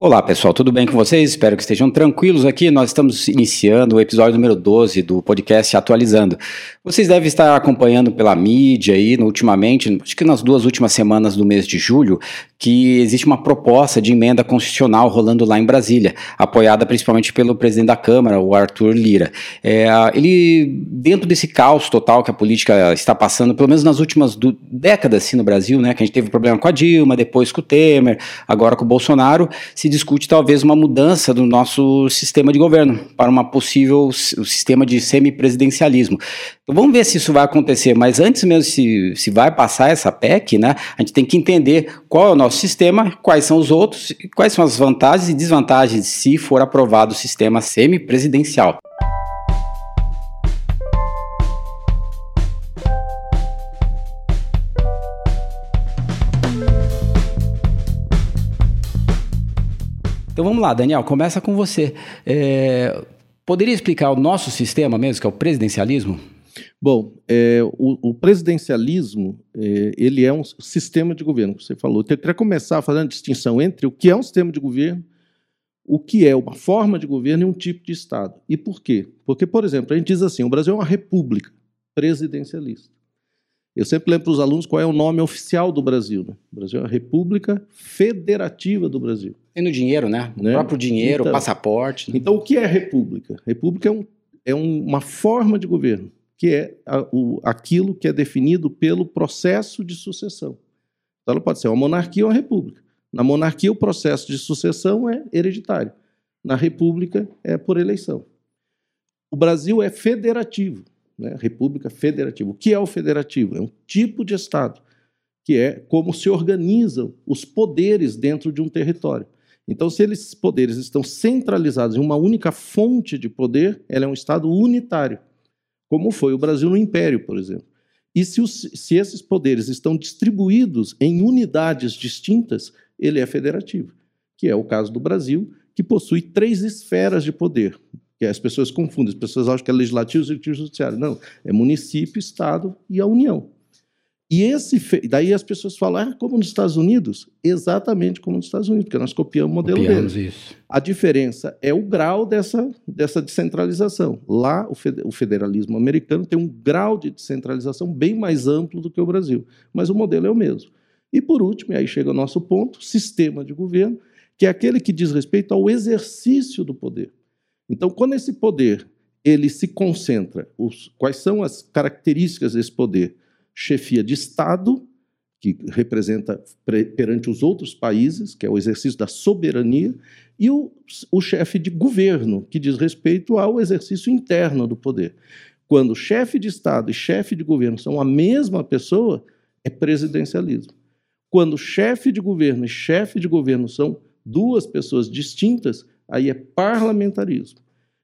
Olá pessoal, tudo bem com vocês? Espero que estejam tranquilos aqui. Nós estamos iniciando o episódio número 12 do podcast Atualizando. Vocês devem estar acompanhando pela mídia aí, no, ultimamente, acho que nas duas últimas semanas do mês de julho, que existe uma proposta de emenda constitucional rolando lá em Brasília, apoiada principalmente pelo presidente da Câmara, o Arthur Lira. É, ele, dentro desse caos total que a política está passando, pelo menos nas últimas do, décadas assim, no Brasil, né, que a gente teve problema com a Dilma, depois com o Temer, agora com o Bolsonaro, se discute talvez uma mudança do nosso sistema de governo para uma possível sistema de semipresidencialismo. Então vamos ver se isso vai acontecer, mas antes mesmo se, se vai passar essa PEC, né, a gente tem que entender qual é o nosso sistema, quais são os outros, quais são as vantagens e desvantagens se for aprovado o sistema semipresidencial. Então vamos lá, Daniel, começa com você. É, poderia explicar o nosso sistema mesmo, que é o presidencialismo? Bom, é, o, o, presidencialismo é, ele é um sistema de governo, que você falou. Eu queria começar fazendo a distinção entre o que é um sistema de governo, o que é uma forma de governo e um tipo de Estado. E por quê? Porque, por exemplo, a gente diz assim, o Brasil é uma república presidencialista. Eu sempre lembro para os alunos qual é o nome oficial do Brasil. Né? O Brasil é a República Federativa do Brasil. Tem no dinheiro, né? O né? próprio dinheiro, então, passaporte. Então, o que é república? República é, um, é um, uma forma de governo, que é a, o, aquilo que é definido pelo processo de sucessão. Então, ela pode ser uma monarquia ou uma república. Na monarquia, o processo de sucessão é hereditário. Na república, é por eleição. O Brasil é federativo né? República Federativa. O que é o federativo? É um tipo de Estado, que é como se organizam os poderes dentro de um território. Então, se esses poderes estão centralizados em uma única fonte de poder, ela é um Estado unitário, como foi o Brasil no Império, por exemplo. E se, os, se esses poderes estão distribuídos em unidades distintas, ele é federativo, que é o caso do Brasil, que possui três esferas de poder: que as pessoas confundem, as pessoas acham que é legislativo, executivo e judiciário. Não, é município, estado e a União. E esse, daí as pessoas falam, ah, como nos Estados Unidos? Exatamente como nos Estados Unidos, porque nós copiamos o modelo Copiamos deles. Isso. A diferença é o grau dessa, dessa descentralização. Lá, o federalismo americano tem um grau de descentralização bem mais amplo do que o Brasil, mas o modelo é o mesmo. E por último, e aí chega o nosso ponto, sistema de governo, que é aquele que diz respeito ao exercício do poder. Então, quando esse poder ele se concentra, os, quais são as características desse poder? Chefia de Estado, que representa perante os outros países, que é o exercício da soberania, e o, o chefe de governo, que diz respeito ao exercício interno do poder. Quando chefe de Estado e chefe de governo são a mesma pessoa, é presidencialismo. Quando chefe de governo e chefe de governo são duas pessoas distintas, aí é parlamentarismo.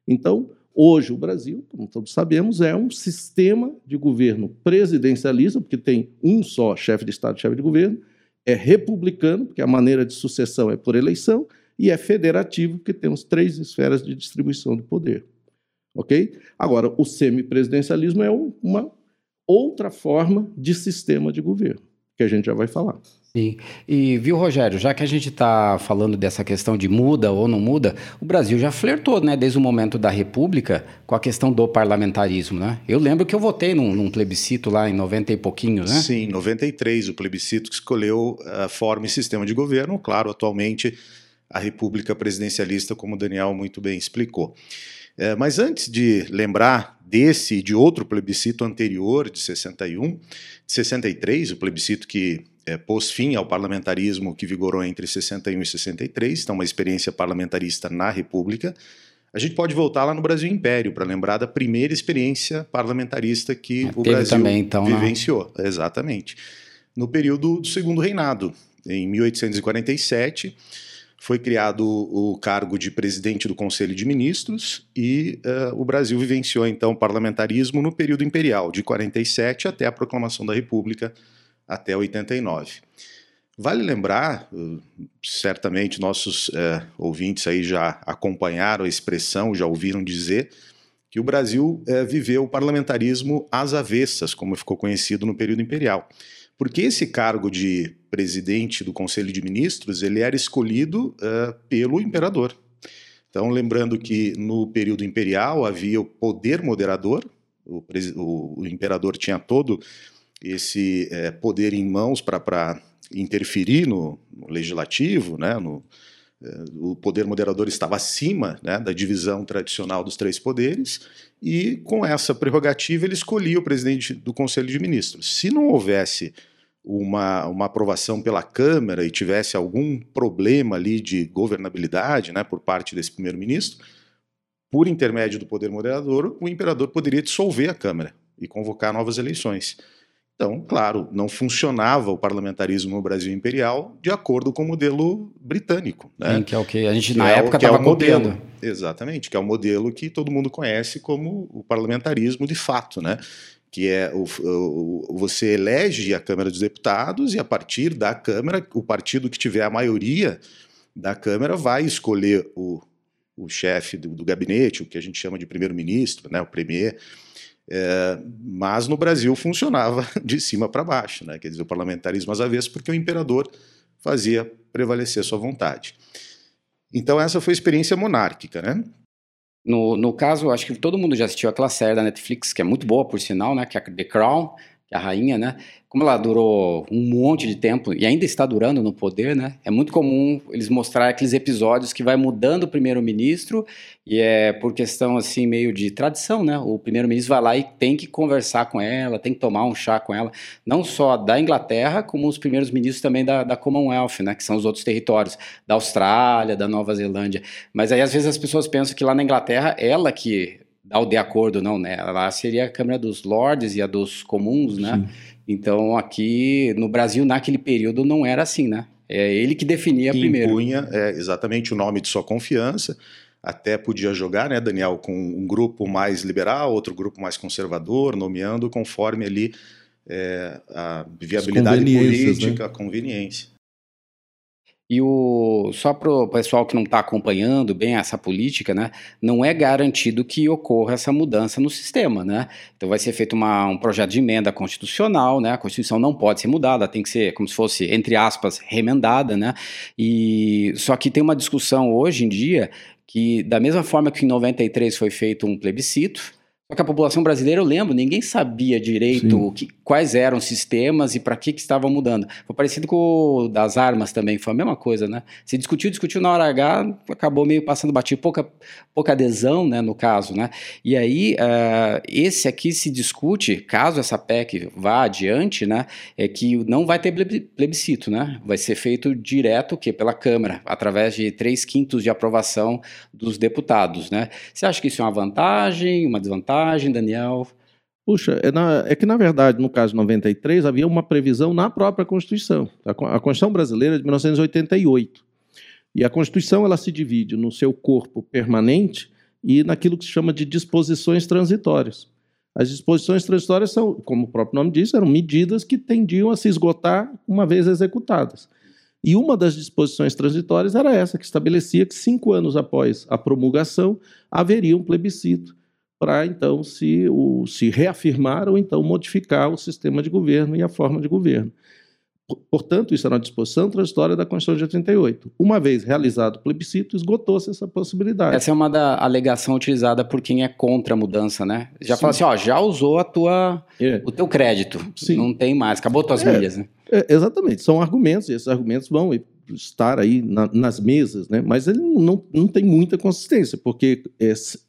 Então, hoje o Brasil, como todos sabemos, é um sistema de governo presidencialista, porque tem um só chefe de Estado e chefe de governo, é republicano, porque a maneira de sucessão é por eleição, e é federativo, porque temos três esferas de distribuição do poder. Ok? Agora, o semipresidencialismo é uma outra forma de sistema de governo, que a gente já vai falar. Sim. E viu, Rogério, já que a gente está falando dessa questão de muda ou não muda, o Brasil já flertou, né, desde o momento da República, com a questão do parlamentarismo, né? Eu lembro que eu votei num, num plebiscito lá em 90 e pouquinho, né? Sim, 93, o plebiscito que escolheu a forma e sistema de governo, claro, atualmente a República Presidencialista, como o Daniel muito bem explicou. É, mas antes de lembrar desse e de outro plebiscito anterior, de 61, de 63, o plebiscito que é, pôs fim ao parlamentarismo que vigorou entre 61 e 63, então uma experiência parlamentarista na República. A gente pode voltar lá no Brasil Império para lembrar da primeira experiência parlamentarista que o Brasil também, então, né? vivenciou. Não. Exatamente. No período do Segundo Reinado, em 1847, foi criado o cargo de presidente do Conselho de Ministros e uh, o Brasil vivenciou então o parlamentarismo no período imperial, de 47 até a proclamação da República até 89. Vale lembrar, certamente nossos é, ouvintes aí já acompanharam a expressão, já ouviram dizer, que o Brasil viveu o parlamentarismo às avessas, como ficou conhecido no período imperial. Porque esse cargo de presidente do Conselho de Ministros ele era escolhido uh, pelo imperador. Então, lembrando que no período imperial havia o poder moderador, o, o, imperador tinha todo esse poder em mãos para interferir no, no, legislativo, né, no, o poder moderador estava acima né, da divisão tradicional dos três poderes, e com essa prerrogativa ele escolhia o presidente do Conselho de Ministros. Se não houvesse uma, uma aprovação pela Câmara e tivesse algum problema ali de governabilidade né, por parte desse primeiro-ministro, por intermédio do poder moderador, o imperador poderia dissolver a Câmara e convocar novas eleições. Então, claro, não funcionava o parlamentarismo no Brasil imperial de acordo com o modelo britânico. Né? Sim, que é o que a gente que na é época estava é copiando. Modelo, exatamente, que é o modelo que todo mundo conhece como o parlamentarismo de fato, né? que é o, o, você elege a Câmara dos Deputados e a partir da Câmara, o partido que tiver a maioria da Câmara vai escolher o, o chefe do, do gabinete, o que a gente chama de primeiro-ministro, né, o premier. É, mas no Brasil funcionava de cima para baixo, né, quer dizer, o parlamentarismo às avessas, porque o imperador fazia prevalecer sua vontade. Então essa foi a experiência monárquica, né? No, no caso, acho que todo mundo já assistiu aquela série da Netflix, que é muito boa, por sinal, né? Que é The Crown, a rainha, né? como ela durou um monte de tempo e ainda está durando no poder, né? É muito comum eles mostrar aqueles episódios que vai mudando o primeiro-ministro e é por questão assim meio de tradição, né? O primeiro-ministro vai lá e tem que conversar com ela, tem que tomar um chá com ela, não só da Inglaterra, como os primeiros ministros também da, da Commonwealth, né? Que são os outros territórios da Austrália, da Nova Zelândia. Mas aí às vezes as pessoas pensam que lá na Inglaterra ela que dá o de acordo, não, né? Lá seria a Câmara dos Lordes e a dos Comuns, né? Sim. Então, aqui no Brasil, naquele período, não era assim, né? É ele que definia que primeiro. Impunha é, exatamente o nome de sua confiança. Até podia jogar, né, Daniel, com um grupo mais liberal, outro grupo mais conservador, nomeando conforme ali é, a viabilidade política, né? a conveniência. E o, só para o pessoal que não está acompanhando bem essa política, né, não é garantido que ocorra essa mudança no sistema. Né? Então vai ser feito uma, um projeto de emenda constitucional, né? a Constituição não pode ser mudada, tem que ser como se fosse, entre aspas, remendada. Né? E, só que tem uma discussão hoje em dia que, da mesma forma que em 93 foi feito um plebiscito, só que a população brasileira, eu lembro, ninguém sabia direito que, quais eram os sistemas e para que, que estavam mudando. Foi parecido com o das armas também, foi a mesma coisa, né? Se discutiu, discutiu na hora H, acabou meio passando batido, pouca, pouca adesão, né, no caso, né? E aí, uh, esse aqui se discute, caso essa PEC vá adiante, né, é que não vai ter plebiscito, né? Vai ser feito direto, que pela Câmara, através de três quintos de aprovação dos deputados, né? Você acha que isso é uma vantagem, uma desvantagem? vantagem, Daniel? Puxa, é, na, é, que na verdade, no caso 93, havia uma previsão na própria Constituição. A, a Constituição brasileira é de 1988. E a Constituição ela se divide no seu corpo permanente e naquilo que se chama de disposições transitórias. As disposições transitórias são, como o próprio nome diz, eram medidas que tendiam a se esgotar uma vez executadas. E uma das disposições transitórias era essa, que estabelecia que cinco anos após a promulgação haveria um plebiscito para então se, o, se reafirmar ou então modificar o sistema de governo e a forma de governo. Portanto, isso era uma disposição transitória da Constituição de 88. Uma vez realizado o plebiscito, esgotou-se essa possibilidade. Essa é uma da alegação utilizada por quem é contra a mudança, né? Já Sim. fala assim, ó, já usou a tua, é. o teu crédito, Sim. não tem mais, acabou tuas é, milhas, né? É, exatamente, são argumentos, e esses argumentos vão estar aí na, nas mesas, né? mas ele não, não tem muita consistência, porque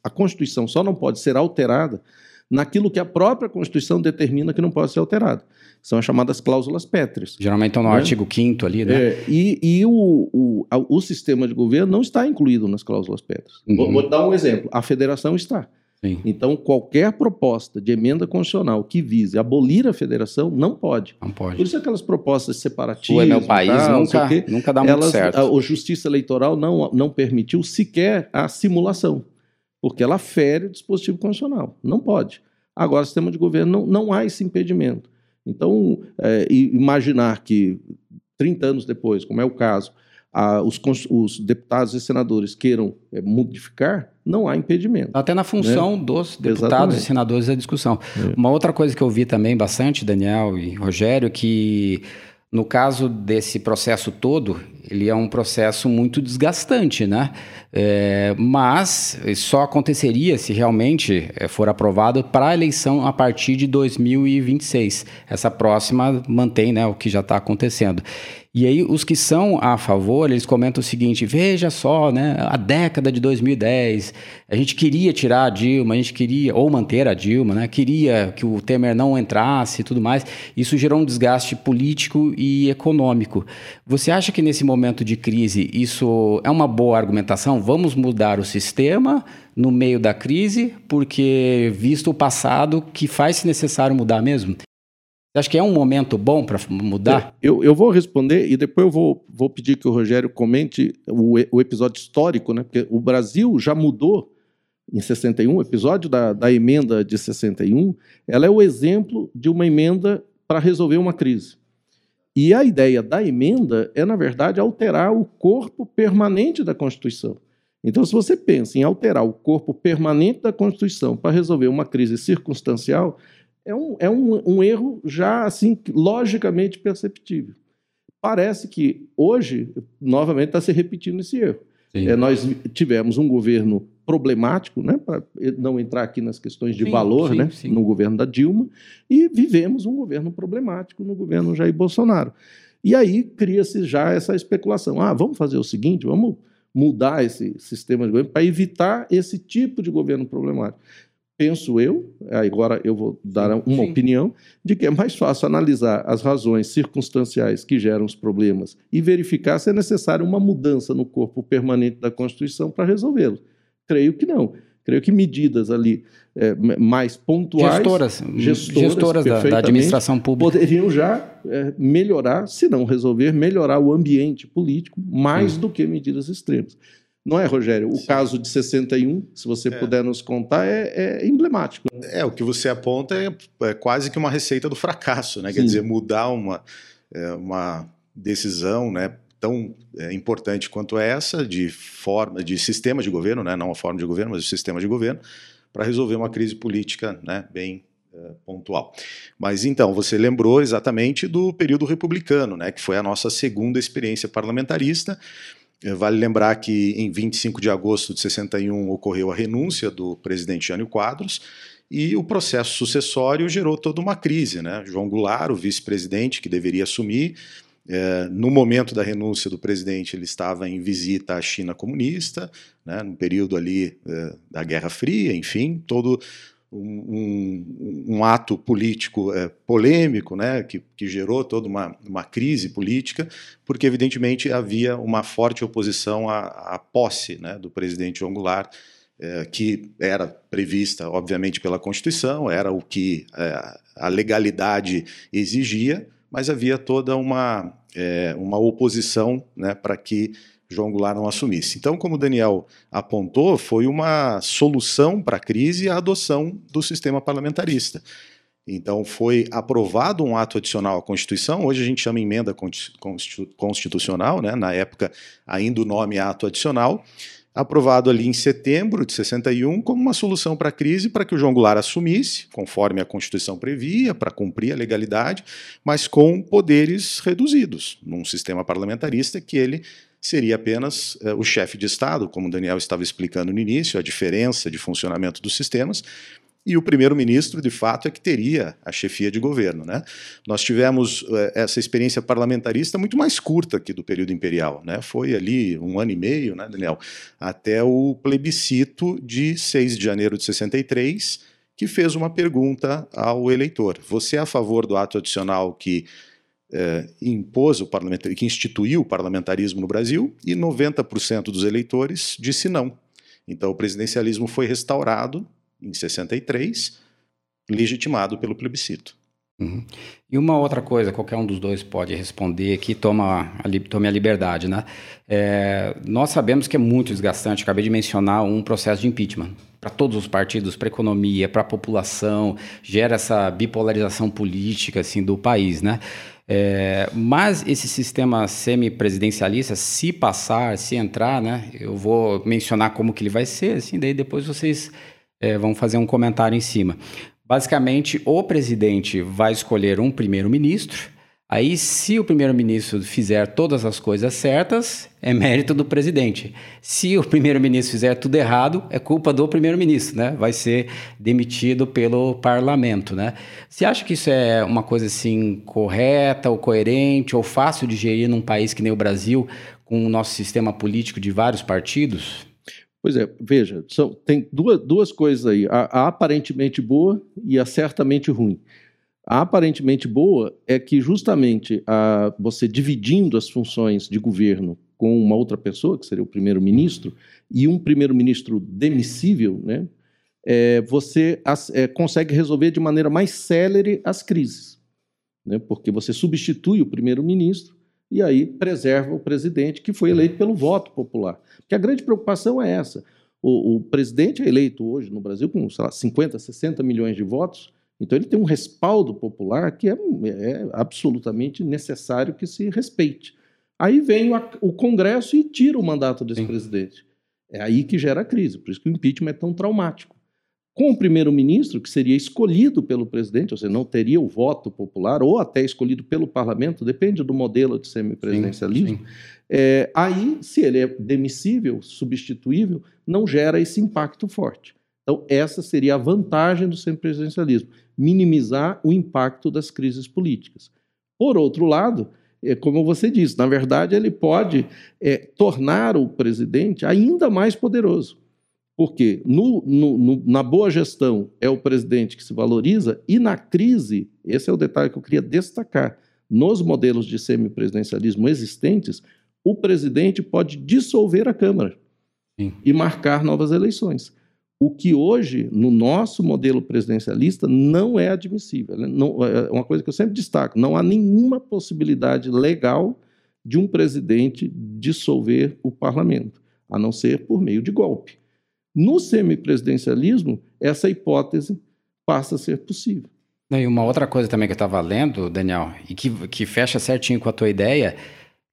a Constituição só não pode ser alterada naquilo que a própria Constituição determina que não pode ser alterado. São as chamadas cláusulas pétreas. Geralmente estão no né? artigo 5 ali, né? É, e e o, o, o sistema de governo não está incluído nas cláusulas pétreas. Uhum. Vou, vou dar um exemplo. A federação está. Sim. Então, qualquer proposta de emenda constitucional que vise abolir a federação não pode. Não pode. Por isso aquelas propostas separatistas. É meu país tal, nunca, quê, nunca dá muito elas, certo. A, a Justiça Eleitoral não, não permitiu sequer a simulação, porque ela fere o dispositivo constitucional. Não pode. Agora, o sistema de governo não, não há esse impedimento. Então, é, imaginar que 30 anos depois, como é o caso, a, os, os, deputados e senadores queiram é, modificar, não há impedimento. Até na função né? dos deputados Exatamente. e senadores a discussão. É. Uma outra coisa que eu vi também bastante, Daniel e Rogério, que no caso desse processo todo, ele é um processo muito desgastante, né? É, mas só aconteceria se realmente é, for aprovado para a eleição a partir de 2026. Essa próxima mantém né, o que já está acontecendo. E aí os que são a favor, eles comentam o seguinte: veja só, né, a década de 2010, a gente queria tirar a Dilma, a gente queria ou manter a Dilma, né, queria que o Temer não entrasse e tudo mais. Isso gerou um desgaste político e econômico. Você acha que nesse momento de crise isso é uma boa argumentação? Vamos mudar o sistema no meio da crise, porque visto o passado, que faz-se necessário mudar mesmo? Acha que é um momento bom para mudar? Eu, eu vou responder e depois eu vou, vou pedir que o Rogério comente o, o episódio histórico, né? Porque o Brasil já mudou em 61, o episódio da, da emenda de 61, ela é o exemplo de uma emenda para resolver uma crise. E a ideia da emenda é, na verdade, alterar o corpo permanente da Constituição. Então, se você pensa em alterar o corpo permanente da Constituição para resolver uma crise circunstancial, é um, é um, um erro já assim logicamente perceptível. Parece que hoje, novamente, está se repetindo esse erro. É, nós tivemos um governo problemático, né, para não entrar aqui nas questões de sim, valor, sim, né, sim. no governo da Dilma, e vivemos um governo problemático no governo Jair Bolsonaro. E aí cria-se já essa especulação. Ah, vamos fazer o seguinte, vamos mudar esse sistema de governo para evitar esse tipo de governo problemático penso eu, agora eu vou dar uma Sim. opinião, de que é mais fácil analisar as razões circunstanciais que geram os problemas e verificar se é necessária uma mudança no corpo permanente da Constituição para resolvê-los. Creio que não. Creio que medidas ali é, mais pontuais, gestoras, gestoras, gestoras da, da, administração pública, poderiam já é, melhorar, se não resolver, melhorar o ambiente político mais do que medidas extremas. Não é, Rogério? O Sim. caso de 61, se você é. puder nos contar, é, é, emblemático. É, o que você aponta é, é, quase que uma receita do fracasso, né? Sim. Quer dizer, mudar uma, é, uma decisão né, tão é, importante quanto essa, de forma, de sistema de governo, né? não a forma de governo, mas o sistema de governo, para resolver uma crise política né, bem é, pontual. Mas então, você lembrou exatamente do período republicano, né, que foi a nossa segunda experiência parlamentarista, vale lembrar que em 25 de agosto de 61 ocorreu a renúncia do presidente Jânio Quadros e o processo sucessório gerou toda uma crise. Né? João Goulart, o vice-presidente que deveria assumir, é, no momento da renúncia do presidente, ele estava em visita à China comunista, né, no período ali é, da Guerra Fria, enfim, todo um, um, ato político é, polêmico, né, que, que gerou toda uma, uma crise política, porque evidentemente havia uma forte oposição à, à posse né, do presidente João Goulart, é, que era prevista, obviamente, pela Constituição, era o que é, a legalidade exigia, mas havia toda uma, é, uma oposição né, para que João Goulart não assumisse. Então, como o Daniel apontou, foi uma solução para a crise a adoção do sistema parlamentarista. Então, foi aprovado um ato adicional à Constituição, hoje a gente chama emenda constitucional, né? na época ainda o nome é ato adicional, aprovado ali em setembro de 61 como uma solução para a crise, para que o João Goulart assumisse, conforme a Constituição previa, para cumprir a legalidade, mas com poderes reduzidos, num sistema parlamentarista que ele seria apenas uh, o chefe de Estado, como o Daniel estava explicando no início, a diferença de funcionamento dos sistemas, e o primeiro-ministro, de fato, é que teria a chefia de governo. Né? Nós tivemos uh, essa experiência parlamentarista muito mais curta que do período imperial. Né? Foi ali um ano e meio, né, Daniel, até o plebiscito de 6 de janeiro de 63, que fez uma pergunta ao eleitor. Você é a favor do ato adicional que é, impôs o parlamentarismo, que instituiu o parlamentarismo no Brasil, e 90% dos eleitores disse não. Então o presidencialismo foi restaurado em 63, legitimado pelo plebiscito. Uhum. E uma outra coisa, qualquer um dos dois pode responder aqui, toma a, tome a liberdade, né? É, nós sabemos que é muito desgastante, acabei de mencionar um processo de impeachment para todos os partidos, para a economia, para a população, gera essa bipolarização política assim do país, né? É, mas esse sistema semipresidencialista, se passar, se entrar, né, eu vou mencionar como que ele vai ser, assim, daí depois vocês é, vão fazer um comentário em cima. Basicamente, o presidente vai escolher um primeiro-ministro, Aí, se o primeiro-ministro fizer todas as coisas certas, é mérito do presidente. Se o primeiro-ministro fizer tudo errado, é culpa do primeiro-ministro, né? Vai ser demitido pelo parlamento, né? Você acha que isso é uma coisa assim correta ou coerente ou fácil de gerir num país que nem o Brasil, com o nosso sistema político de vários partidos? Pois é, veja, são, tem duas, duas coisas aí, a, a aparentemente boa e a certamente ruim. Aparentemente boa é que justamente a, você dividindo as funções de governo com uma outra pessoa, que seria o primeiro-ministro, e um primeiro-ministro demissível, né, é, você as, é, consegue resolver de maneira mais célere as crises, né, porque você substitui o primeiro-ministro e aí preserva o presidente que foi eleito pelo voto popular. Porque a grande preocupação é essa. O, o presidente é eleito hoje no Brasil com sei lá, 50, 60 milhões de votos, então ele tem um respaldo popular que é, é absolutamente necessário que se respeite. Aí vem o, o Congresso e tira o mandato desse Sim. presidente. É aí que gera a crise, por isso que o impeachment é tão traumático. Com o primeiro-ministro, que seria escolhido pelo presidente, ou seja, não teria o voto popular, ou até escolhido pelo parlamento, depende do modelo de semipresidencialismo, é, aí, se ele é demissível, substituível, não gera esse impacto forte. Então, essa seria a vantagem do semipresidencialismo minimizar o impacto das crises políticas. Por outro lado, é, como você disse, na verdade, ele pode é, tornar o presidente ainda mais poderoso. Porque no, no, no, na boa gestão é o presidente que se valoriza, e na crise, esse é o detalhe que eu queria destacar, nos modelos de semipresidencialismo existentes, o presidente pode dissolver a Câmara Sim. e marcar novas eleições. O que hoje, no nosso modelo presidencialista, não é admissível. Né? Não, é uma coisa que eu sempre destaco: não há nenhuma possibilidade legal de um presidente dissolver o parlamento, a não ser por meio de golpe. No semipresidencialismo, essa hipótese passa a ser possível. E uma outra coisa também que eu estava lendo, Daniel, e que, que fecha certinho com a tua ideia,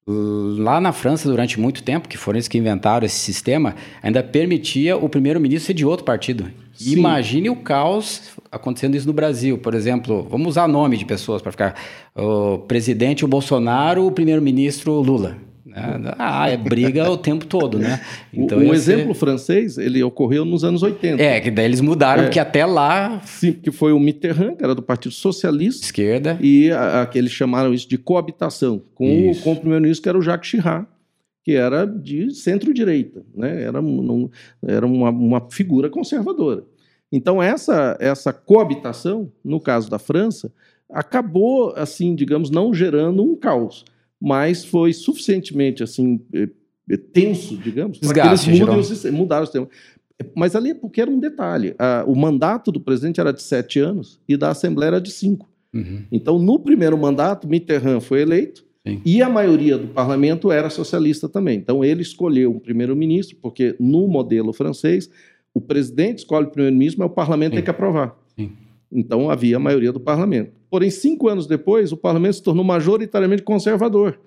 Lá na França, durante muito tempo, que foram eles que inventaram esse sistema, ainda permitia o primeiro-ministro ser de outro partido. Sim. Imagine o caos acontecendo isso no Brasil. Por exemplo, vamos usar nome de pessoas para ficar. O presidente o Bolsonaro, o primeiro-ministro Lula. Né? Ah, é briga o tempo todo, né? Então, o exemplo ser... francês, ele ocorreu nos anos 80. É, que daí eles mudaram, é. porque até lá... Sim, porque foi o Mitterrand, que era do Partido Socialista. Esquerda. E a, a, eles chamaram isso de coabitação, com, o, com o primeiro-ministro, que era o Jacques Chirac, que era de centro-direita, né? Era, era uma, uma figura conservadora. Então, essa, essa coabitação, no caso da França, acabou, assim, digamos, não gerando um caos mas foi suficientemente assim eh, eh, tenso, digamos, para que eles mudem o sistema, mudaram o sistema. Mas ali é porque era um detalhe. o mandato do presidente era de sete anos e da Assembleia era de cinco. Uhum. Então, no primeiro mandato, Mitterrand foi eleito Sim. e a maioria do parlamento era socialista também. Então, ele escolheu um primeiro-ministro, porque no modelo francês, o presidente escolhe o primeiro-ministro, mas o parlamento Sim. tem que aprovar. Sim. Então, havia a maioria do parlamento. Porém, cinco anos depois, o parlamento se tornou majoritariamente conservador.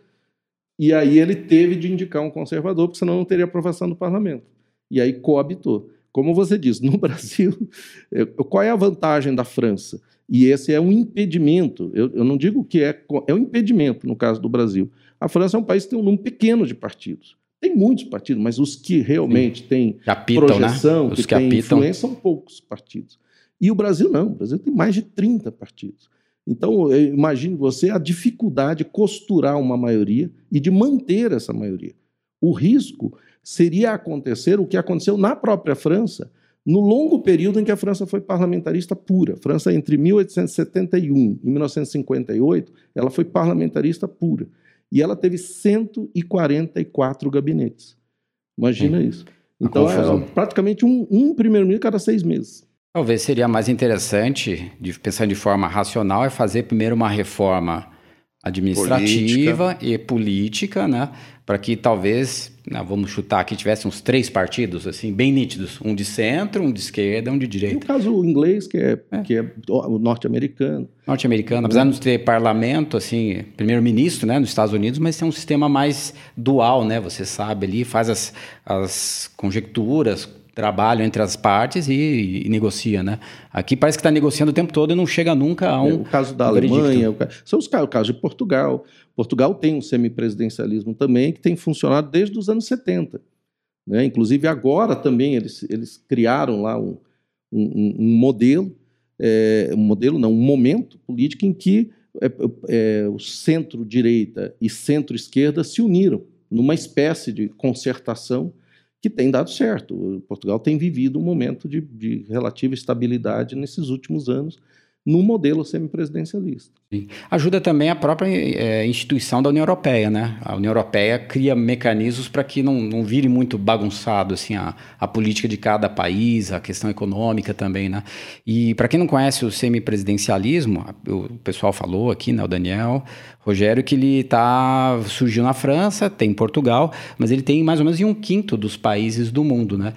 E aí ele teve de indicar um conservador, porque senão não teria aprovação do parlamento. E aí coabitou. Como você diz, no Brasil, é, qual é a vantagem da França? E esse é um impedimento. Eu, eu não digo que é, é um impedimento no caso do Brasil. A França é um país que tem um número pequeno de partidos. Tem muitos partidos, mas os que realmente Sim. têm capitam, né? projeção, né? que, que têm influência, são poucos partidos. E o Brasil não. O Brasil tem mais de 30 partidos. Então, imagine você a dificuldade de costurar uma maioria e de manter essa maioria. O risco seria acontecer o que aconteceu na própria França, no longo período em que a França foi parlamentarista pura. A França, entre 1871 e 1958, ela foi parlamentarista pura. E ela teve 144 gabinetes. Imagina isso. Então, é praticamente um, um primeiro-ministro cada seis meses. Talvez seria mais interessante, de, pensando de forma racional, é fazer primeiro uma reforma administrativa política. e política, né? Para que talvez não, vamos chutar aqui, tivesse uns três partidos, assim, bem nítidos. Um de centro, um de esquerda, um de direita. E o caso inglês, que é, é. Que é o norte-americano. Norte-americano, apesar de não ter parlamento, assim, primeiro-ministro, né, nos Estados Unidos, mas tem um sistema mais dual, né, você sabe ali, faz as, as conjecturas, trabalho entre as partes e, e negocia, né? Aqui parece que está negociando o tempo todo e não chega nunca a um. É, o caso da um Alemanha, o, são os casos, o caso de Portugal. Portugal tem um semipresidencialismo também que tem funcionado desde os anos 70. Né? Inclusive agora também eles, eles criaram lá um, um, um modelo, é, um modelo não, um momento político em que é, é, o centro-direita e centro-esquerda se uniram numa espécie de concertação que tem dado certo. Portugal tem vivido um momento de, de relativa estabilidade nesses últimos anos no modelo semipresidencialista. Sim. Ajuda também a própria é, instituição da União Europeia, né? A União Europeia cria mecanismos para que não, não vire muito bagunçado assim a, a política de cada país, a questão econômica também, né? E para quem não conhece o semipresidencialismo, o pessoal falou aqui, né? O Daniel, Rogério, que ele tá surgiu na França, tem em Portugal, mas ele tem mais ou menos em um quinto dos países do mundo, né?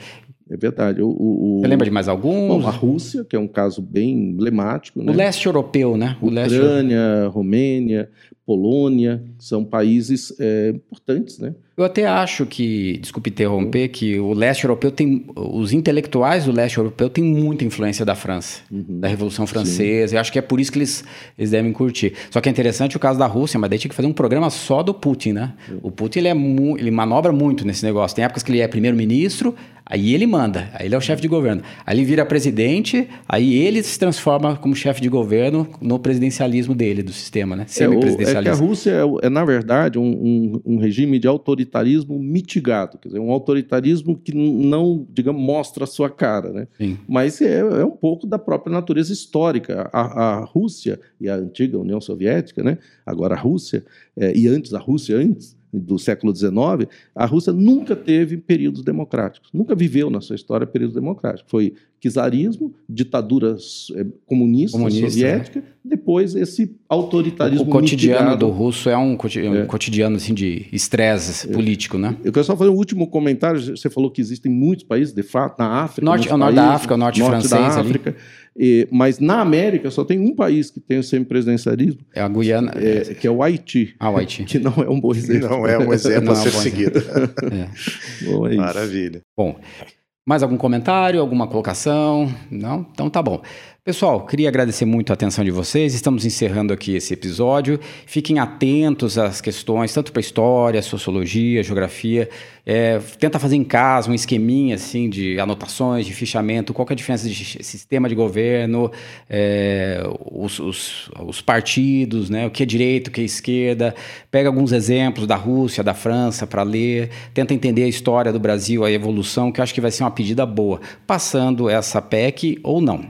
É verdade. O, o, Você lembra de mais alguns? Bom, a Rússia, que é um caso bem emblemático. Né? O leste europeu, né? O Ucrânia, leste... Romênia, Polônia, são países é, importantes, né? Eu até acho que, desculpe interromper, que o leste europeu tem, os intelectuais do leste europeu têm muita influência da França, uhum. da Revolução Francesa. Sim. Eu acho que é por isso que eles, eles devem curtir. Só que é interessante o caso da Rússia, mas daí tinha que fazer um programa só do Putin, né? Uhum. O Putin ele, é ele manobra muito nesse negócio. Tem épocas que ele é primeiro-ministro, Aí ele manda, aí ele é o chefe de governo. Aí ele vira presidente, aí ele se transforma como chefe de governo no presidencialismo dele, do sistema, né? Semi-presidencialismo. É, é, que a Rússia é, é na verdade, um, um, um, regime de autoritarismo mitigado, quer dizer, um autoritarismo que não, digamos, mostra a sua cara, né? Sim. Mas é, é um pouco da própria natureza histórica. A, a Rússia e a antiga União Soviética, né? Agora a Rússia, é, e antes a Rússia, antes, do século XIX, a Rússia nunca teve períodos democráticos, nunca viveu na sua história períodos democráticos. Foi czarismo, ditadura é, comunista, comunista né? soviética, depois esse autoritarismo. O cotidiano mitigado. do russo é um, um é. cotidiano assim, de estresse é. político, né? Eu quero só fazer um último comentário. Você falou que existem muitos países, de fato, na África. Norte, o norte da África, o norte, norte francês. Da África. Ali. E, mas na América só tem um país que tem o semipresidencialismo. É a Guiana. É, que é o Haiti. Ah, o Haiti. Que não é um bom exemplo. Não é um exemplo a ser seguido. É. Bom, é Maravilha. Bom, mais algum comentário, alguma colocação? Não? Então tá bom. Pessoal, queria agradecer muito a atenção de vocês. Estamos encerrando aqui esse episódio. Fiquem atentos às questões, tanto para história, sociologia, geografia. É, tenta fazer em casa um esqueminha assim de anotações, de fichamento, qual é a diferença de sistema de governo, é, os, os, os, partidos, né, o que é direita, o que é esquerda. Pega alguns exemplos da Rússia, da França para ler. Tenta entender a história do Brasil, a evolução, que eu acho que vai ser uma pedida boa, passando essa PEC ou não.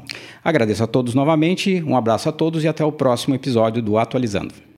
Agradeço a todos novamente, um abraço a todos e até o próximo episódio do Atualizando.